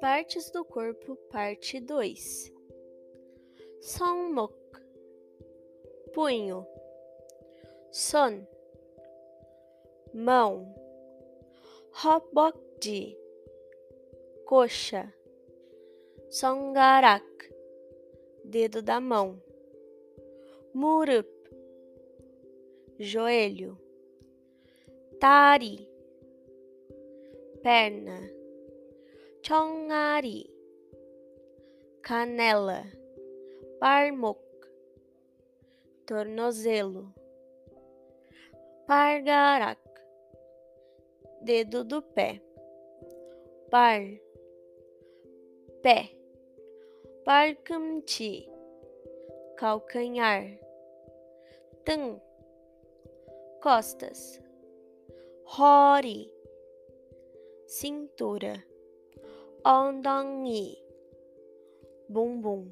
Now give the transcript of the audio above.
Partes do corpo, parte 2. Sonmok, punho. Son, mão. Hobokji, coxa. Songarak, dedo da mão. Murup, joelho. Tari, perna. Chongari, canela. Parmok, tornozelo. Pargarak, dedo do pé. Par, pé. Parkamti, calcanhar. Tan, costas. Hori, cintura. Ondongi, bumbum.